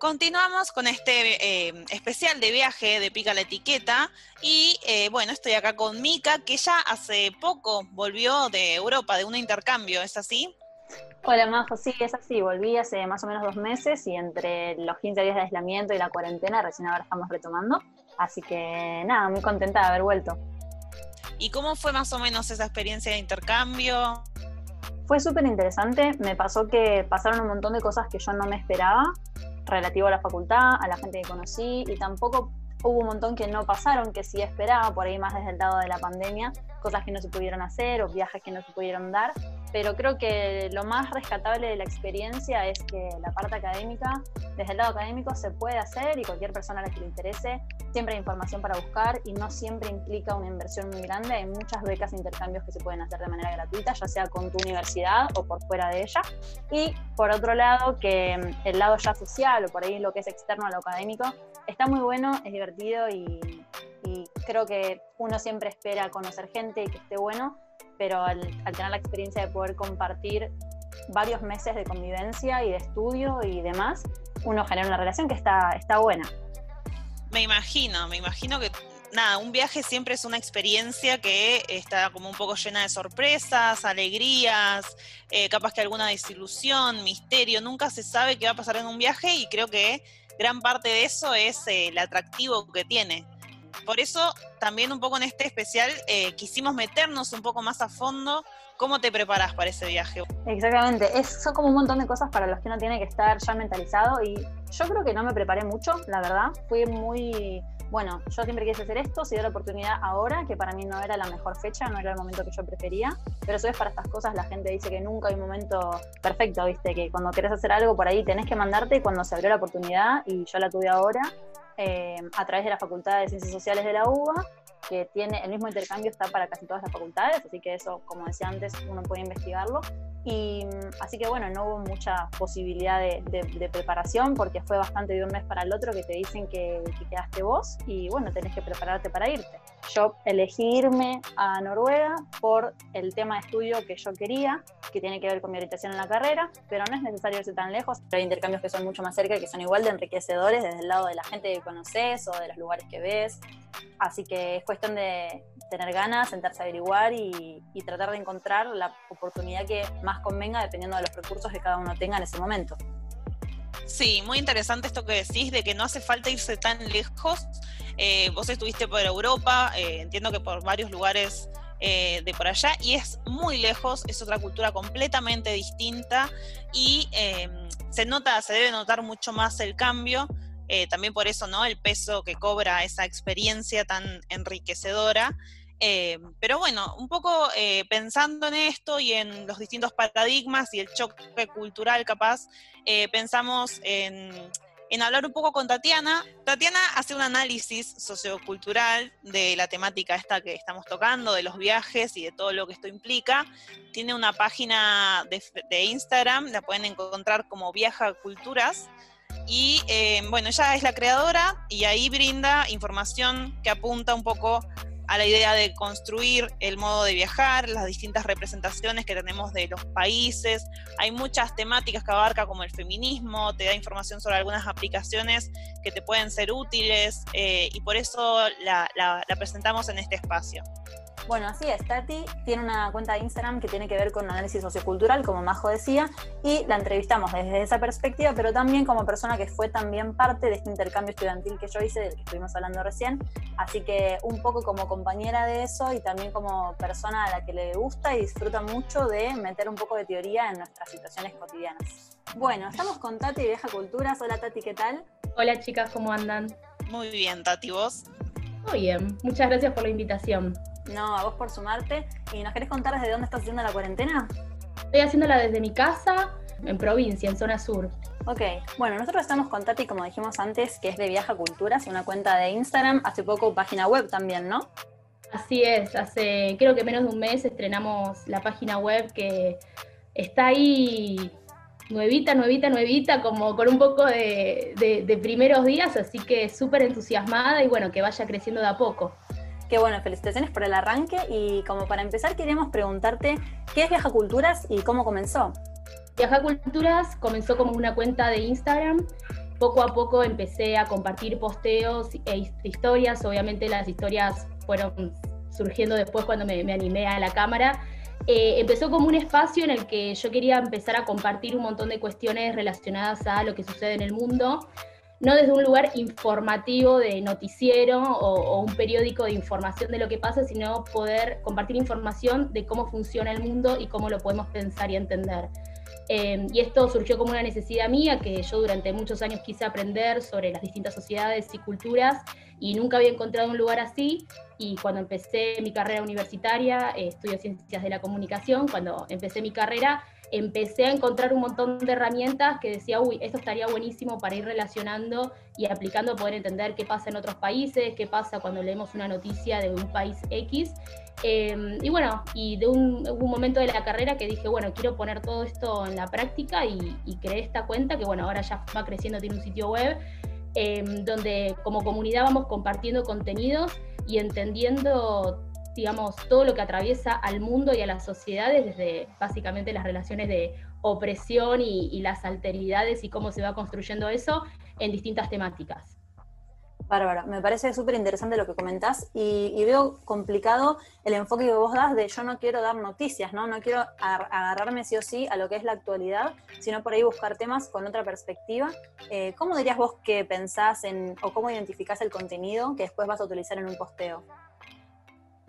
Continuamos con este eh, especial de viaje de Pica la Etiqueta y eh, bueno, estoy acá con Mica, que ya hace poco volvió de Europa, de un intercambio, ¿es así? Hola Majo, sí, es así, volví hace más o menos dos meses y entre los 15 días de aislamiento y la cuarentena recién ahora estamos retomando, así que nada, muy contenta de haber vuelto. ¿Y cómo fue más o menos esa experiencia de intercambio? Fue súper interesante, me pasó que pasaron un montón de cosas que yo no me esperaba, relativo a la facultad, a la gente que conocí y tampoco hubo un montón que no pasaron, que sí esperaba, por ahí más desde el lado de la pandemia, cosas que no se pudieron hacer o viajes que no se pudieron dar, pero creo que lo más rescatable de la experiencia es que la parte académica, desde el lado académico se puede hacer y cualquier persona a la que le interese, siempre hay información para buscar y no siempre implica una inversión muy grande, hay muchas becas e intercambios que se pueden hacer de manera gratuita, ya sea con tu universidad o por fuera de ella, y por otro lado que el lado ya social o por ahí lo que es externo a lo académico, está muy bueno, es divertido y creo que uno siempre espera conocer gente y que esté bueno, pero al, tener la experiencia de poder compartir varios meses de convivencia y de estudio y demás, uno genera una relación que está, está buena. Me imagino, me imagino que nada, un viaje siempre es una experiencia que está como un poco llena de sorpresas, alegrías, eh, capaz que alguna desilusión, misterio, nunca se sabe qué va a pasar en un viaje y creo que gran parte de eso es eh, el atractivo que tiene. Por eso también un poco en este especial eh, quisimos meternos un poco más a fondo. ¿Cómo te preparas para ese viaje? Exactamente, es, son como un montón de cosas para los que uno tiene que estar ya mentalizado y yo creo que no me preparé mucho, la verdad. Fui muy, bueno, yo siempre quise hacer esto, se dio la oportunidad ahora, que para mí no era la mejor fecha, no era el momento que yo prefería, pero eso es para estas cosas, la gente dice que nunca hay un momento perfecto, viste, que cuando querés hacer algo por ahí tenés que mandarte y cuando se abrió la oportunidad y yo la tuve ahora, eh, a través de la Facultad de Ciencias Sociales de la UBA, que tiene el mismo intercambio, está para casi todas las facultades, así que eso, como decía antes, uno puede investigarlo. Y así que bueno, no hubo mucha posibilidad de, preparación porque fue bastante de un mes para el otro que te dicen que, quedaste vos y bueno, tenés que prepararte para irte. Yo elegí irme a Noruega por el tema de estudio que yo quería, que tiene que ver con mi orientación en la carrera, pero no es necesario irse tan lejos. Hay intercambios que son mucho más cerca que son igual de enriquecedores desde el lado de la gente que conoces o de los lugares que ves. Así que es cuestión de tener ganas, sentarse a averiguar y, y tratar de encontrar la oportunidad que más convenga dependiendo de los recursos que cada uno tenga en ese momento. Sí, muy interesante esto que decís de que no hace falta irse tan lejos. Eh, vos estuviste por Europa, eh, entiendo que por varios lugares eh, de por allá, y es muy lejos, es otra cultura completamente distinta y se nota, se debe notar mucho más el cambio. También por eso, ¿no? El peso que cobra esa experiencia tan enriquecedora. Eh, pero bueno, un poco eh, pensando en esto y en los distintos paradigmas y el choque cultural capaz, eh, pensamos en, en, hablar un poco con Tatiana. Tatiana hace un análisis sociocultural de la temática esta que estamos tocando, de los viajes y de todo lo que esto implica. Tiene una página de Instagram, la pueden encontrar como Viaja Culturas. Y bueno, ella es la creadora y ahí brinda información que apunta un poco a la idea de construir el modo de viajar, las distintas representaciones que tenemos de los países. Hay muchas temáticas que abarca como el feminismo, te da información sobre algunas aplicaciones que te pueden ser útiles eh, y por eso la presentamos en este espacio. Bueno, así es. Tati tiene una cuenta de Instagram que tiene que ver con análisis sociocultural, como Majo decía, y la entrevistamos desde esa perspectiva, pero también como persona que fue también parte de este intercambio estudiantil que yo hice, del que estuvimos hablando recién. Así que un poco como compañera de eso y también como persona a la que le gusta y disfruta mucho de meter un poco de teoría en nuestras situaciones cotidianas. Bueno, estamos con Tati de Vieja Culturas. Hola Tati, ¿qué tal? Hola chicas, ¿cómo andan? Muy bien, Tati, ¿vos? Muy bien, muchas gracias por la invitación. No, a vos por sumarte. ¿Y nos querés contar desde dónde estás haciendo la cuarentena? Estoy haciéndola desde mi casa, en provincia, en zona sur. Ok, bueno, nosotros estamos con Tati, como dijimos antes, que es de Viaja Culturas, una cuenta de Instagram, hace poco página web también, ¿no? Así es, hace creo que menos de un mes estrenamos la página web que está ahí nuevita, nuevita, nuevita, como con un poco de, de primeros días, así que súper entusiasmada y bueno, que vaya creciendo de a poco. Qué bueno, felicitaciones por el arranque y como para empezar queríamos preguntarte qué es Viaja Culturas y cómo comenzó. Viaja Culturas comenzó como una cuenta de Instagram poco a poco empecé a compartir posteos e historias, obviamente las historias fueron surgiendo después cuando me, animé a la cámara. Eh, empezó como un espacio en el que yo quería empezar a compartir un montón de cuestiones relacionadas a lo que sucede en el mundo, no desde un lugar informativo de noticiero o, un periódico de información de lo que pasa, sino poder compartir información de cómo funciona el mundo y cómo lo podemos pensar y entender. Em, y esto surgió como una necesidad mía que yo durante muchos años quise aprender sobre las distintas sociedades y culturas y nunca había encontrado un lugar así. Y cuando empecé mi carrera universitaria, eh, estudio ciencias de la comunicación, cuando empecé mi carrera, empecé a encontrar un montón de herramientas que decía, uy, esto estaría buenísimo para ir relacionando y aplicando, poder entender qué pasa en otros países, qué pasa cuando leemos una noticia de un país X. Em, y bueno, y de un, momento de la carrera que dije, bueno, quiero poner todo esto en la práctica y, y creé esta cuenta que bueno, ahora ya va creciendo, tiene un sitio web, em, donde como comunidad vamos compartiendo contenidos y entendiendo digamos, todo lo que atraviesa al mundo y a las sociedades, desde básicamente las relaciones de opresión y, las alteridades y cómo se va construyendo eso en distintas temáticas. Bárbara, me parece súper interesante lo que comentás y, veo complicado el enfoque que vos das de yo no quiero dar noticias, ¿no? No quiero agarrarme sí o sí a lo que es la actualidad, sino por ahí buscar temas con otra perspectiva. Eh, ¿Cómo dirías vos que pensás en, o cómo identificás el contenido que después vas a utilizar en un posteo?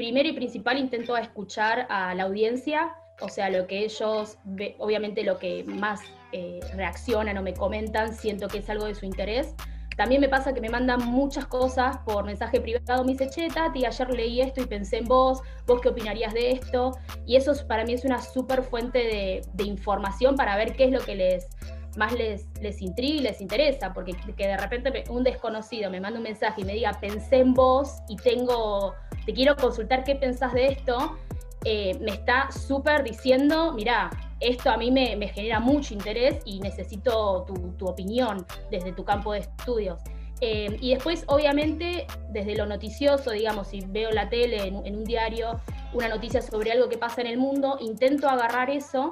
Primero y principal intento escuchar a la audiencia, o sea, lo que ellos, obviamente lo que más eh, reaccionan o me comentan, siento que es algo de su interés. También me pasa que me mandan muchas cosas por mensaje privado, me dice, che, Tati, ayer leí esto y pensé en vos, vos qué opinarías de esto. Y eso para mí es una súper fuente de, de, información para ver qué es lo que les más les, les intriga y les interesa, porque que de repente un desconocido me manda un mensaje y me diga, pensé en vos y tengo te quiero consultar qué pensás de esto, eh, me está súper diciendo, mira, esto a mí me, genera mucho interés y necesito tu, opinión desde tu campo de estudios. Eh, y después, obviamente, desde lo noticioso, digamos, si veo la tele en, en, un diario, una noticia sobre algo que pasa en el mundo, intento agarrar eso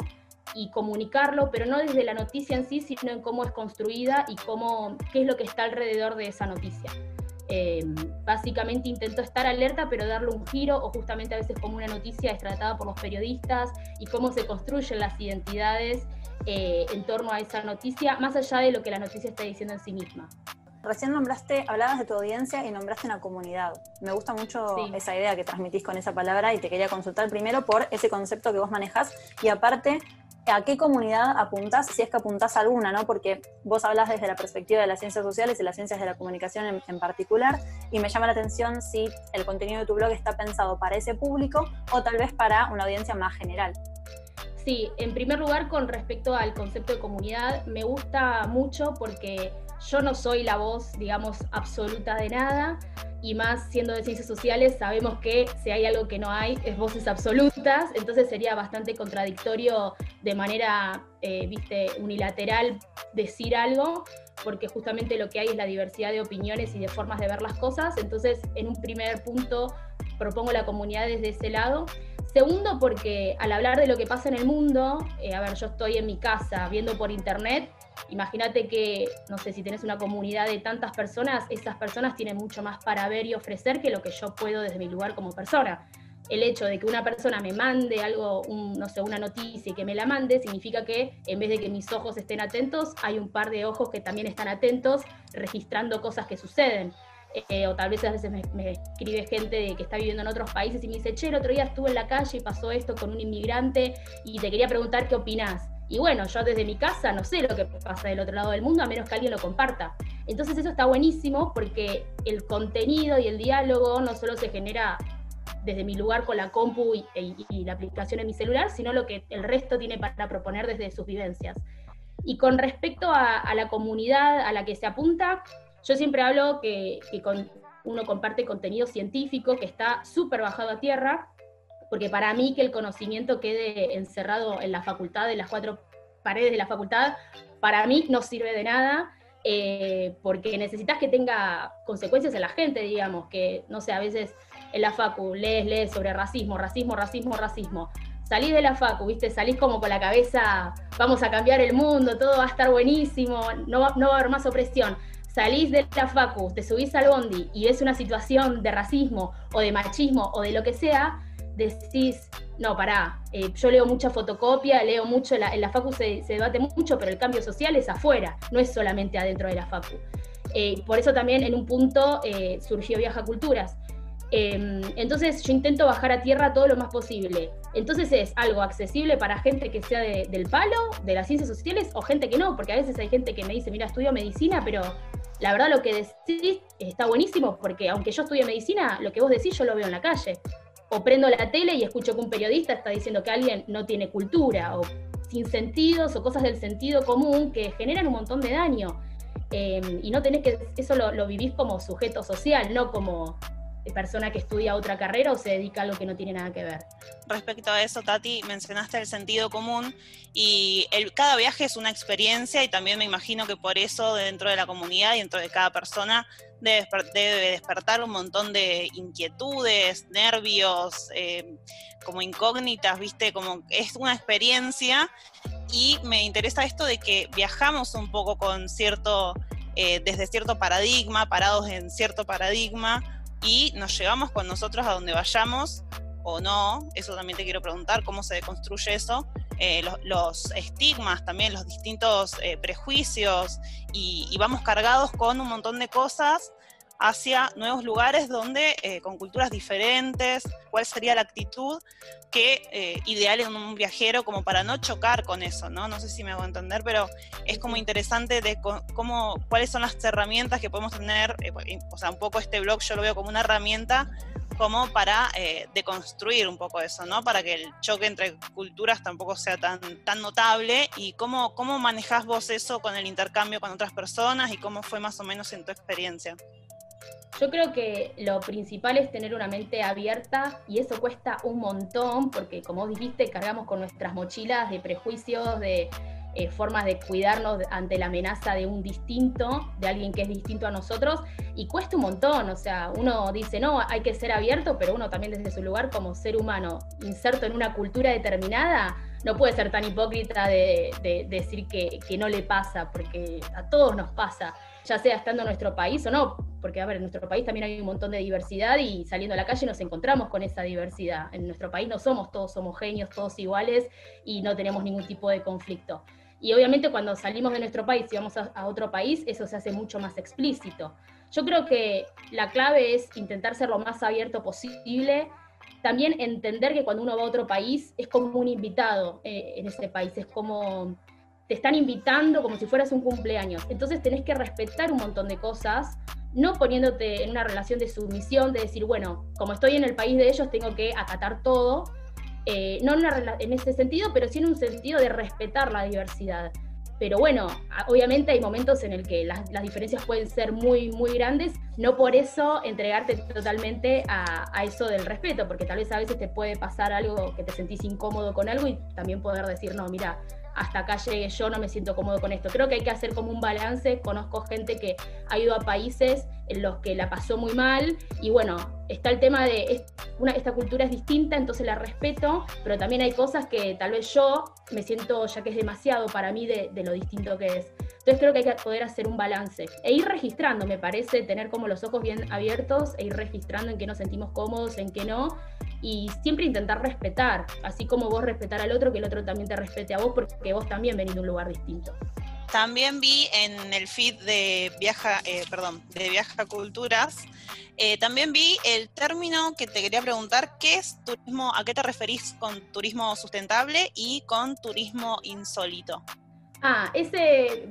y comunicarlo, pero no desde la noticia en sí, sino en cómo es construida y cómo, qué es lo que está alrededor de esa noticia. Eh, básicamente intento estar alerta, pero darle un giro, o justamente a veces como una noticia es tratada por los periodistas y cómo se construyen las identidades eh, en torno a esa noticia, más allá de lo que la noticia está diciendo en sí misma. Recién nombraste, hablabas de tu audiencia y nombraste una comunidad. Me gusta mucho esa idea que transmitís con esa palabra y te quería consultar primero por ese concepto que vos manejás y aparte a qué comunidad apuntás, si es que apuntás alguna, ¿no? Porque vos hablas desde la perspectiva de las ciencias sociales y las ciencias de la comunicación en, particular, y me llama la atención si el contenido de tu blog está pensado para ese público o tal vez para una audiencia más general. Sí, en primer lugar, con respecto al concepto de comunidad, me gusta mucho porque yo no soy la voz, digamos, absoluta de nada y más siendo de ciencias sociales, sabemos que si hay algo que no hay es voces absolutas, entonces sería bastante contradictorio de manera, eh, viste, unilateral decir algo, porque justamente lo que hay es la diversidad de opiniones y de formas de ver las cosas, entonces en un primer punto propongo la comunidad desde ese lado. Segundo, porque al hablar de lo que pasa en el mundo, eh, a ver, yo estoy en mi casa viendo por internet Imagínate que, no sé, si tienes una comunidad de tantas personas, esas personas tienen mucho más para ver y ofrecer que lo que yo puedo desde mi lugar como persona. El hecho de que una persona me mande algo, no sé, una noticia y que me la mande, significa que en vez de que mis ojos estén atentos, hay un par de ojos que también están atentos, registrando cosas que suceden. Eh, o tal vez a veces me, me, escribe gente que está viviendo en otros países y me dice, che, el otro día estuve en la calle y pasó esto con un inmigrante y te quería preguntar qué opinas. Y bueno, yo desde mi casa no sé lo que pasa del otro lado del mundo a menos que alguien lo comparta. Entonces eso está buenísimo porque el contenido y el diálogo no solo se genera desde mi lugar con la compu y, la aplicación en mi celular, sino lo que el resto tiene para proponer desde sus vivencias. Y con respecto a, la comunidad a la que se apunta, yo siempre hablo que, uno comparte contenido científico que está súper bajado a tierra, porque para mí que el conocimiento quede encerrado en la facultad, en las cuatro paredes de la facultad, para mí no sirve de nada, eh, porque necesitas que tenga consecuencias en la gente, digamos, que, no sé, a veces en la facu lees, lees sobre racismo, racismo, racismo, racismo. salís de la facu, ¿viste? Salís como con la cabeza, vamos a cambiar el mundo, todo va a estar buenísimo, no va, no va a haber más opresión. Salís de la facu, te subís al bondi y ves una situación de racismo o de machismo o de lo que sea, decís, no, pará, eh, yo leo mucha fotocopia, leo mucho, en la facu se, debate mucho, pero el cambio social es afuera, no es solamente adentro de la facu. Eh, por eso también en un punto eh, surgió Viaja Culturas. Em, entonces yo intento bajar a tierra todo lo más posible. Entonces es algo accesible para gente que sea del palo, de las ciencias sociales, o gente que no, porque a veces hay gente que me dice, mira, estudio medicina, pero la verdad lo que decís está buenísimo, porque aunque yo estudie medicina, lo que vos decís yo lo veo en la calle o prendo la tele y escucho que un periodista está diciendo que alguien no tiene cultura, o sin sentidos o cosas del sentido común que generan un montón de daño. Em, y no tenés que, eso lo, lo, vivís como sujeto social, no como persona que estudia otra carrera o se dedica a algo que no tiene nada que ver. Respecto a eso, Tati, mencionaste el sentido común y el, cada viaje es una experiencia y también me imagino que por eso dentro de la comunidad y dentro de cada persona debe, despertar un montón de inquietudes, nervios, eh, como incógnitas, ¿viste? Como es una experiencia. Y me interesa esto de que viajamos un poco con cierto, eh, desde cierto paradigma, parados en cierto paradigma y nos llevamos con nosotros a donde vayamos o no, eso también te quiero preguntar, cómo se deconstruye eso, eh, los, estigmas también, los distintos eh, prejuicios y, vamos cargados con un montón de cosas hacia nuevos lugares donde, eh, con culturas diferentes, cuál sería la actitud que eh, ideal en un viajero como para no chocar con eso, ¿no? No sé si me hago entender, pero es como interesante de cómo, cuáles son las herramientas que podemos tener, eh, o sea, un poco este blog yo lo veo como una herramienta como para deconstruir un poco eso, ¿no? Para que el choque entre culturas tampoco sea tan, tan notable y cómo, cómo manejás vos eso con el intercambio con otras personas y cómo fue más o menos en tu experiencia. Yo creo que lo principal es tener una mente abierta y eso cuesta un montón porque como dijiste, cargamos con nuestras mochilas de prejuicios, de eh, formas de cuidarnos ante la amenaza de un distinto, de alguien que es distinto a nosotros y cuesta un montón, o sea, uno dice, no, hay que ser abierto, pero uno también desde su lugar como ser humano, inserto en una cultura determinada, no puede ser tan hipócrita de, decir que, que, no le pasa, porque a todos nos pasa ya sea estando en nuestro país o no, porque a ver, en nuestro país también hay un montón de diversidad y saliendo a la calle nos encontramos con esa diversidad. En nuestro país no somos todos homogéneos, todos iguales y no tenemos ningún tipo de conflicto. Y obviamente cuando salimos de nuestro país y vamos a, otro país, eso se hace mucho más explícito. Yo creo que la clave es intentar ser lo más abierto posible, también entender que cuando uno va a otro país es como un invitado eh, en ese país, es como te están invitando como si fueras un cumpleaños. Entonces tenés que respetar un montón de cosas, no poniéndote en una relación de sumisión, de decir, bueno, como estoy en el país de ellos, tengo que acatar todo. Eh, no en, ese sentido, pero sí en un sentido de respetar la diversidad. Pero bueno, obviamente hay momentos en el que las, diferencias pueden ser muy, muy grandes, no por eso entregarte totalmente a, a, eso del respeto, porque tal vez a veces te puede pasar algo que te sentís incómodo con algo y también poder decir, no, mira, hasta acá llegué yo, no me siento cómodo con esto. Creo que hay que hacer como un balance. Conozco gente que ha ido a países los que la pasó muy mal y bueno, está el tema de una, esta cultura es distinta, entonces la respeto, pero también hay cosas que tal vez yo me siento ya que es demasiado para mí de, de lo distinto que es. Entonces creo que hay que poder hacer un balance e ir registrando, me parece, tener como los ojos bien abiertos e ir registrando en qué nos sentimos cómodos, en qué no, y siempre intentar respetar, así como vos respetar al otro, que el otro también te respete a vos, porque vos también venís de un lugar distinto. También vi en el feed de Viaja, eh, perdón, de Viaja Culturas, eh, también vi el término que te quería preguntar, ¿qué es turismo? ¿A qué te referís con turismo sustentable y con turismo insólito? Ah, ese,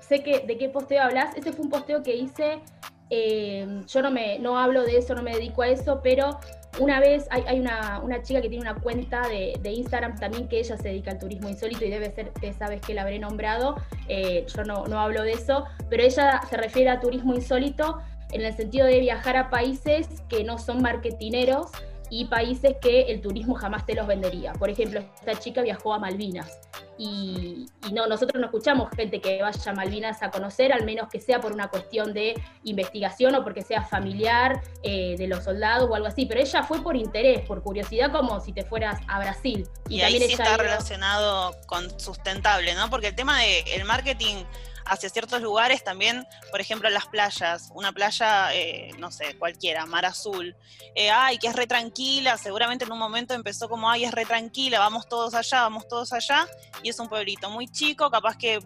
sé que de qué posteo hablas, ese fue un posteo que hice, eh, yo no, me, no hablo de eso, no me dedico a eso, pero una vez hay, una, chica que tiene una cuenta de, Instagram también que ella se dedica al turismo insólito y debe ser esa vez que la habré nombrado, eh, yo no, no hablo de eso, pero ella se refiere a turismo insólito en el sentido de viajar a países que no son marketineros, y países que el turismo jamás te los vendería. Por ejemplo, esta chica viajó a Malvinas y, no, nosotros no escuchamos gente que vaya a Malvinas a conocer, al menos que sea por una cuestión de investigación o porque sea familiar eh, de los soldados o algo así, pero ella fue por interés, por curiosidad, como si te fueras a Brasil. Y, ahí sí está relacionado con sustentable, ¿no? Porque el tema del marketing hacia ciertos lugares también, por ejemplo, las playas, una playa, eh, no sé, cualquiera, mar azul, eh, ay, que es re tranquila, seguramente en un momento empezó como, ay, es re tranquila, vamos todos allá, vamos todos allá, y es un pueblito muy chico, capaz que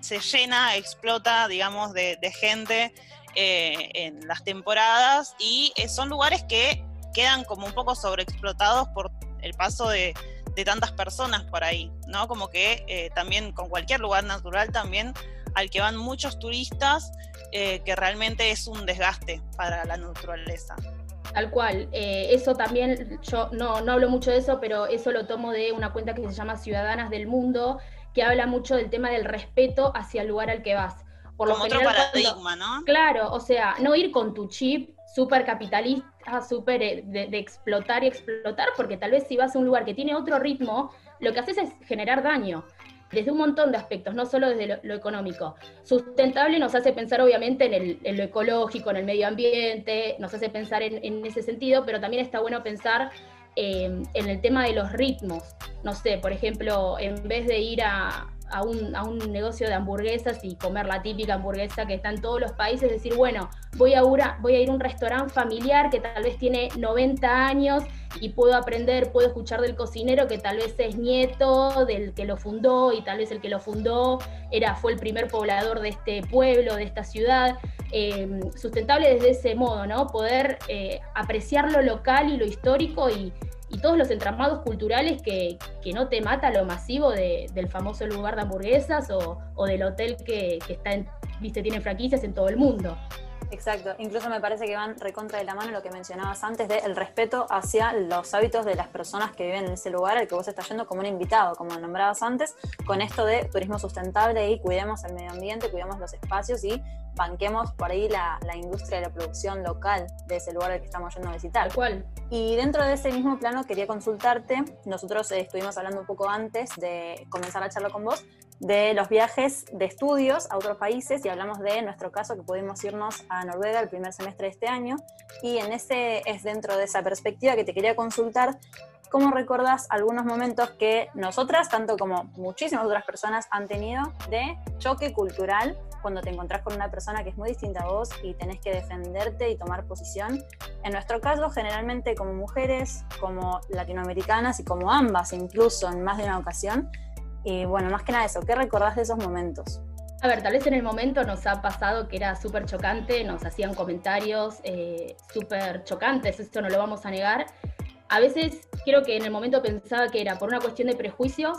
se llena, explota, digamos, de, gente eh, en las temporadas, y son lugares que quedan como un poco sobreexplotados por el paso de, de tantas personas por ahí, ¿no? Como que también con cualquier lugar natural también al que van muchos turistas, eh, que realmente es un desgaste para la naturaleza. Tal cual, eh, eso también, yo no, no hablo mucho de eso, pero eso lo tomo de una cuenta que se llama Ciudadanas del Mundo, que habla mucho del tema del respeto hacia el lugar al que vas. Por Como otro paradigma, ¿no? Claro, o sea, no ir con tu chip súper capitalista, súper eh, de, de, explotar y explotar, porque tal vez si vas a un lugar que tiene otro ritmo, lo que haces es generar daño desde un montón de aspectos, no solo desde lo, económico. Sustentable nos hace pensar obviamente en, lo ecológico, en el medio ambiente, nos hace pensar en, ese sentido, pero también está bueno pensar eh, en el tema de los ritmos. No sé, por ejemplo, en vez de ir a, a un, negocio de hamburguesas y comer la típica hamburguesa que está en todos los países, decir, bueno, voy a, voy a ir a un restaurante familiar que tal vez tiene 90 años y puedo aprender, puedo escuchar del cocinero que tal vez es nieto del que lo fundó y tal vez el que lo fundó era, fue el primer poblador de este pueblo, de esta ciudad. Eh, sustentable desde ese modo, ¿no? Poder eh, apreciar lo local y lo histórico y, y todos los entramados culturales que, no te mata lo masivo del famoso lugar de hamburguesas o, del hotel que, está en, viste, tiene franquicias en todo el mundo. Exacto, incluso me parece que van recontra de la mano lo que mencionabas antes de el respeto hacia los hábitos de las personas que viven en ese lugar al que vos estás yendo como un invitado, como nombrabas antes, con esto de turismo sustentable y cuidemos el medio ambiente, cuidemos los espacios y banquemos por ahí la, industria de la producción local de ese lugar al que estamos yendo a visitar. ¿Cuál? Y dentro de ese mismo plano quería consultarte, nosotros eh, estuvimos hablando un poco antes de comenzar a charlar con vos, de los viajes de estudios a otros países y hablamos de nuestro caso que pudimos irnos a Noruega el primer semestre de este año y en ese es dentro de esa perspectiva que te quería consultar ¿cómo recordás algunos momentos que nosotras, tanto como muchísimas otras personas, han tenido de choque cultural cuando te encontrás con una persona que es muy distinta a vos y tenés que defenderte y tomar posición? En nuestro caso, generalmente como mujeres, como latinoamericanas y como ambas, incluso en más de una ocasión, y bueno, más que nada eso, ¿qué recordás de esos momentos? A ver, tal vez en el momento nos ha pasado que era súper chocante, nos hacían comentarios eh, súper chocantes, esto no lo vamos a negar. A veces creo que en el momento pensaba que era por una cuestión de prejuicios,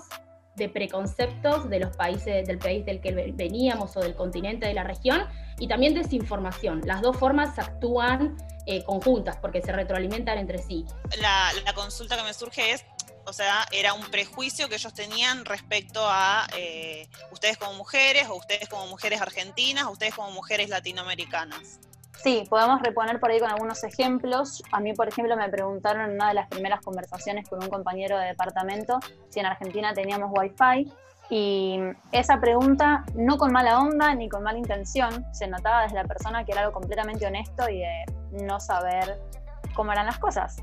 de preconceptos de los países, del país del que veníamos o del continente, de la región, y también desinformación. Las dos formas actúan eh, conjuntas porque se retroalimentan entre sí. La, la consulta que me surge es, o sea, era un prejuicio que ellos tenían respecto a eh, ustedes como mujeres, o ustedes como mujeres argentinas, o ustedes como mujeres latinoamericanas. Sí, podemos reponer por ahí con algunos ejemplos. A mí, por ejemplo, me preguntaron en una de las primeras conversaciones con un compañero de departamento si en Argentina teníamos wifi y esa pregunta, no con mala onda ni con mala intención, se notaba desde la persona que era algo completamente honesto y de no saber cómo eran las cosas.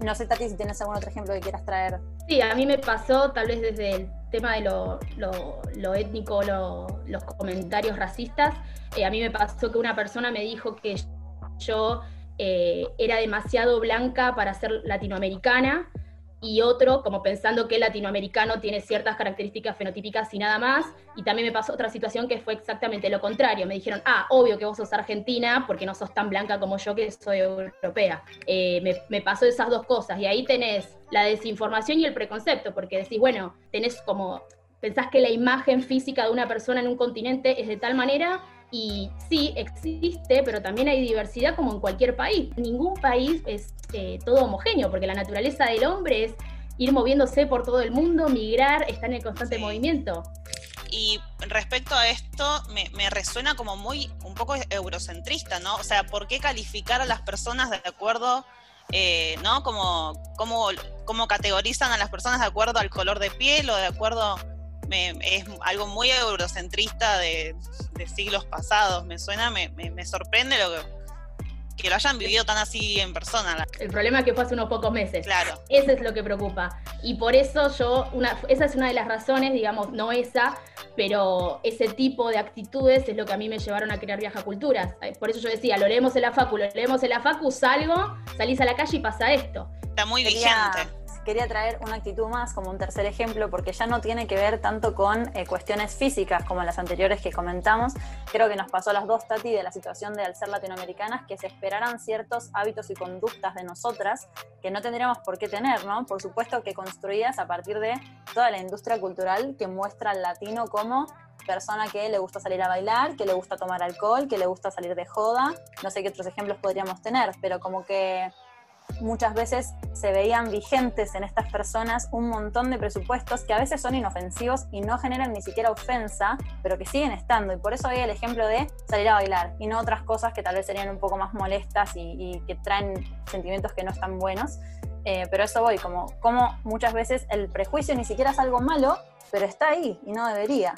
No sé, Tati, si tienes algún otro ejemplo que quieras traer. Sí, a mí me pasó, tal vez desde el tema de lo, lo, étnico, los comentarios racistas, eh, a mí me pasó que una persona me dijo que yo eh, era demasiado blanca para ser latinoamericana y otro como pensando que el latinoamericano tiene ciertas características fenotípicas y nada más. Y también me pasó otra situación que fue exactamente lo contrario. Me dijeron, ah, obvio que vos sos argentina porque no sos tan blanca como yo que soy europea. Eh, me, pasó esas dos cosas y ahí tenés la desinformación y el preconcepto, porque decís, bueno, tenés como, pensás que la imagen física de una persona en un continente es de tal manera y sí, existe, pero también hay diversidad como en cualquier país. Ningún país es eh, todo homogéneo, porque la naturaleza del hombre es ir moviéndose por todo el mundo, migrar, estar en el constante movimiento. Y respecto a esto, me, me, resuena como muy, un poco eurocentrista, ¿no? O sea, ¿por qué calificar a las personas de acuerdo eh, ¿no? Como, como, como categorizan a las personas de acuerdo al color de piel o de acuerdo es algo muy eurocentrista de, siglos pasados. Me suena, me, me, sorprende lo que, que lo hayan vivido tan así en persona. El problema es que fue hace unos pocos meses. Claro. Eso es lo que preocupa. Y por eso yo, una, esa es una de las razones, digamos, no esa, pero ese tipo de actitudes es lo que a mí me llevaron a crear Viaja Culturas. Por eso yo decía, lo leemos en la facu, lo leemos en la facu, salgo, salís a la calle y pasa esto. Está muy vigente quería traer una actitud más como un tercer ejemplo, porque ya no tiene que ver tanto con eh, cuestiones físicas como las anteriores que comentamos. Creo que nos pasó a las dos, Tati, de la situación de al ser latinoamericanas, que se esperaran ciertos hábitos y conductas de nosotras que no tendríamos por qué tener, ¿no? Por supuesto que construidas a partir de toda la industria cultural que muestra al latino como persona que le gusta salir a bailar, que le gusta tomar alcohol, que le gusta salir de joda, no sé qué otros ejemplos podríamos tener, pero como que muchas veces se veían vigentes en estas personas un montón de presupuestos que a veces son inofensivos y no generan ni siquiera ofensa, pero que siguen estando. Y por eso hay el ejemplo de salir a bailar y no otras cosas que tal vez serían un poco más molestas y, que traen sentimientos que no están buenos. Eh, pero eso voy, como, como muchas veces el prejuicio ni siquiera es algo malo, pero está ahí y no debería.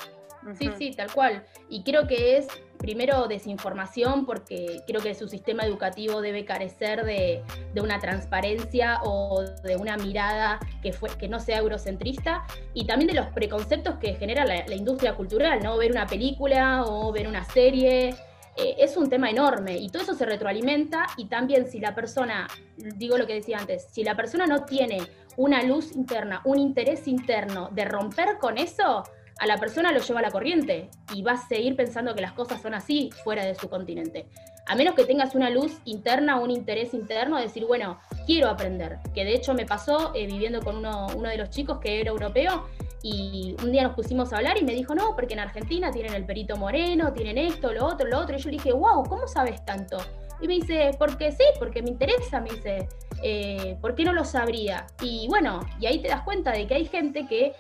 Sí, sí, tal cual. Y creo que es primero desinformación porque creo que su sistema educativo debe carecer de, una transparencia o de una mirada que, fue, que no sea eurocentrista y también de los preconceptos que genera la, industria cultural, ¿no? Ver una película o ver una serie. Eh, es un tema enorme y todo eso se retroalimenta y también si la persona, digo lo que decía antes, si la persona no tiene una luz interna, un interés interno de romper con eso, a la persona lo lleva a la corriente y va a seguir pensando que las cosas son así fuera de su continente. A menos que tengas una luz interna, un interés interno de decir, bueno, quiero aprender. Que de hecho me pasó eh, viviendo con uno, uno de los chicos que era europeo y un día nos pusimos a hablar y me dijo, no, porque en Argentina tienen el perito moreno, tienen esto, lo otro, lo otro. Y yo le dije, wow, ¿cómo sabes tanto? Y me dice, porque sí, porque me interesa, me dice, eh, ¿por qué no lo sabría? Y bueno, y ahí te das cuenta de que hay gente que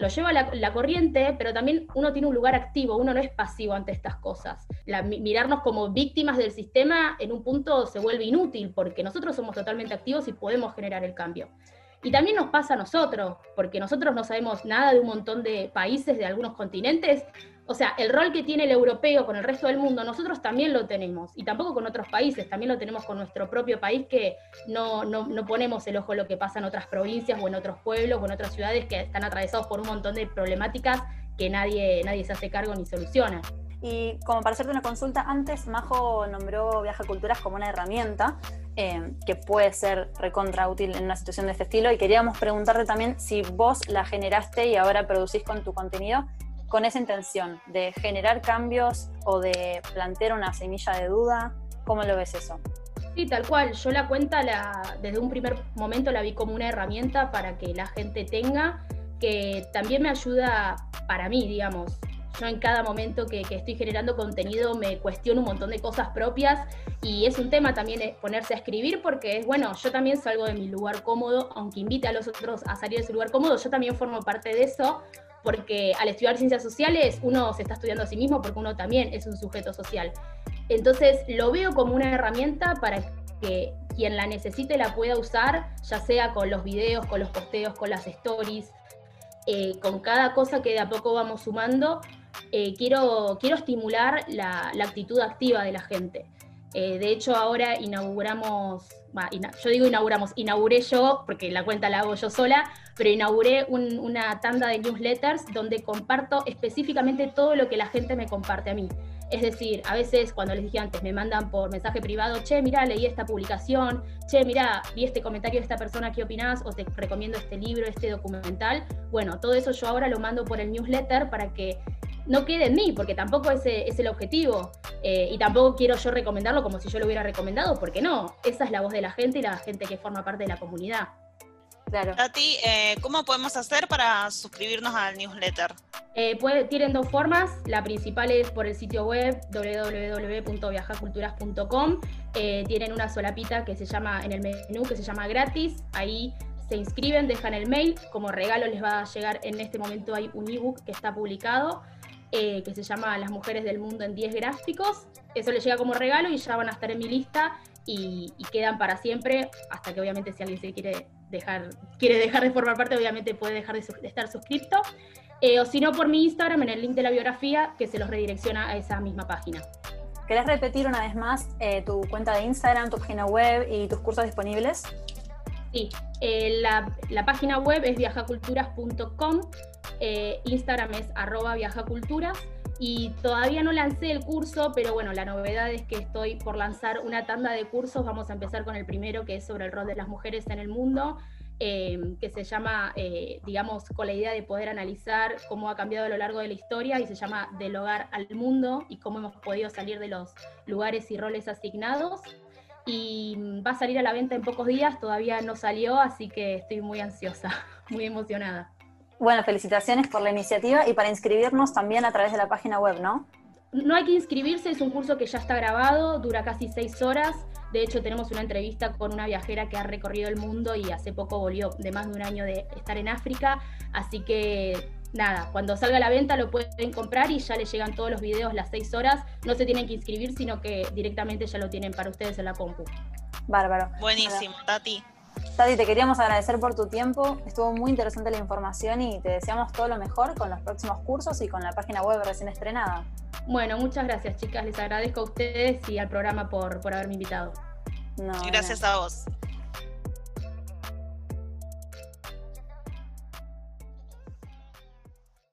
lo lleva la, corriente, pero también uno tiene un lugar activo, uno no es pasivo ante estas cosas. mirarnos como víctimas del sistema en un punto se vuelve inútil, porque nosotros somos totalmente activos y podemos generar el cambio. Y también nos pasa a nosotros, porque nosotros no sabemos nada de un montón de países, de algunos continentes, o sea, el rol que tiene el europeo con el resto del mundo, nosotros también lo tenemos, y tampoco con otros países, también lo tenemos con nuestro propio país, que no, no, ponemos el ojo en lo que pasa en otras provincias o en otros pueblos o en otras ciudades que están atravesados por un montón de problemáticas que nadie, nadie se hace cargo ni soluciona. Y como para hacerte una consulta, antes Majo nombró Viaja Culturas como una herramienta eh, que puede ser recontra útil en una situación de este estilo y queríamos preguntarte también si vos la generaste y ahora producís con tu contenido con esa intención de generar cambios o de plantear una semilla de duda? ¿Cómo lo ves eso? Sí, tal cual. Yo la cuenta la, desde un primer momento la vi como una herramienta para que la gente tenga, que también me ayuda para mí, digamos. Yo en cada momento que, que, estoy generando contenido me cuestiono un montón de cosas propias y es un tema también ponerse a escribir porque es bueno, yo también salgo de mi lugar cómodo, aunque invite a los otros a salir de su lugar cómodo, yo también formo parte de eso porque al estudiar ciencias sociales uno se está estudiando a sí mismo porque uno también es un sujeto social. Entonces lo veo como una herramienta para que quien la necesite la pueda usar, ya sea con los videos, con los posteos, con las stories, eh, con cada cosa que de a poco vamos sumando, eh, quiero, quiero estimular la, actitud activa de la gente. Eh, de hecho, ahora inauguramos, yo digo inauguramos, inauguré yo, porque la cuenta la hago yo sola, pero inauguré una tanda de newsletters donde comparto específicamente todo lo que la gente me comparte a mí. Es decir, a veces, cuando les dije antes, me mandan por mensaje privado, che, mira, leí esta publicación, che, mira, vi este comentario de esta persona, ¿qué opinás? O te recomiendo este libro, este documental. Bueno, todo eso yo ahora lo mando por el newsletter para que no quede en mí, porque tampoco ese es el objetivo. Eh, y tampoco quiero yo recomendarlo como si yo lo hubiera recomendado, porque no, esa es la voz de la gente y la gente que forma parte de la comunidad. Claro. Tati, eh, ¿cómo podemos hacer para suscribirnos al newsletter? Eh, tienen dos formas. La principal es por el sitio web www.viajaculturas.com. Eh, tienen una solapita que se llama en el menú que se llama gratis. Ahí se inscriben, dejan el mail. Como regalo les va a llegar en este momento hay un ebook que está publicado eh, que se llama Las Mujeres del Mundo en 10 gráficos. Eso les llega como regalo y ya van a estar en mi lista y, quedan para siempre, hasta que obviamente si alguien se quiere dejar, quiere dejar de formar parte, obviamente puede dejar de, estar suscripto. Eh, o si no, por mi Instagram, en el link de la biografía, que se los redirecciona a esa misma página. ¿Querés repetir una vez más eh, tu cuenta de Instagram, tu página web y tus cursos disponibles? Sí, la, la, página web es viajaculturas.com eh, Instagram es arroba viajaculturas y todavía no lancé el curso, pero bueno, la novedad es que estoy por lanzar una tanda de cursos. Vamos a empezar con el primero, que es sobre el rol de las mujeres en el mundo, eh, que se llama, eh, digamos, con la idea de poder analizar cómo ha cambiado a lo largo de la historia y se llama Del hogar al mundo y cómo hemos podido salir de los lugares y roles asignados. Y va a salir a la venta en pocos días, todavía no salió, así que estoy muy ansiosa, muy emocionada. Bueno, felicitaciones por la iniciativa y para inscribirnos también a través de la página web, ¿no? No hay que inscribirse, es un curso que ya está grabado, dura casi seis horas. De hecho, tenemos una entrevista con una viajera que ha recorrido el mundo y hace poco volvió de más de un año de estar en África. Así que nada, cuando salga a la venta lo pueden comprar y ya les llegan todos los videos las seis horas. No se tienen que inscribir, sino que directamente ya lo tienen para ustedes en la compu. Bárbaro. Buenísimo, Tati. Tati, te queríamos agradecer por tu tiempo. Estuvo muy interesante la información y te deseamos todo lo mejor con los próximos cursos y con la página web recién estrenada. Bueno, muchas gracias, chicas. Les agradezco a ustedes y al programa por, por haberme invitado. gracias a vos.